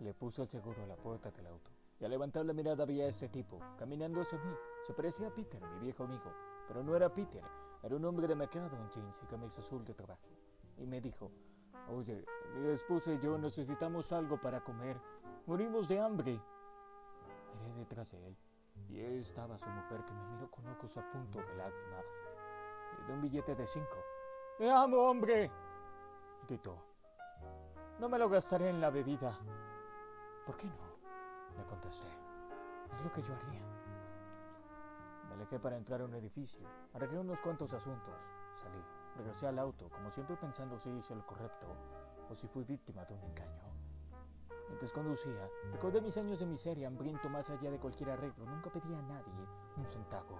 Le puso el seguro a la puerta del auto y al levantar la mirada vi a este tipo caminando hacia mí. Se parecía a Peter, mi viejo amigo, pero no era Peter, era un hombre de mercado en jeans y camisa azul de trabajo. Y me dijo, oye, mi esposa y yo necesitamos algo para comer, morimos de hambre. Miré detrás de él y ahí estaba su mujer que me miró con ojos a punto de lágrima de un billete de cinco. ¡Me amo, hombre! gritó. No me lo gastaré en la bebida. ¿Por qué no? Le contesté. Es lo que yo haría. Me alejé para entrar a un edificio. Arreglé unos cuantos asuntos. Salí. Regresé al auto, como siempre pensando si hice lo correcto o si fui víctima de un engaño. Mientras conducía, recordé mis años de miseria, hambriento más allá de cualquier arreglo. Nunca pedí a nadie un centavo.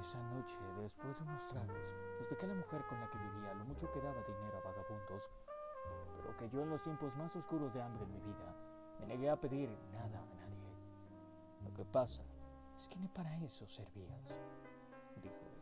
Esa noche, después de unos tragos, expliqué a la mujer con la que vivía lo mucho que daba dinero a vagabundos, que yo en los tiempos más oscuros de hambre en mi vida me negué a pedir nada a nadie. Lo que pasa es que ni para eso servías, dijo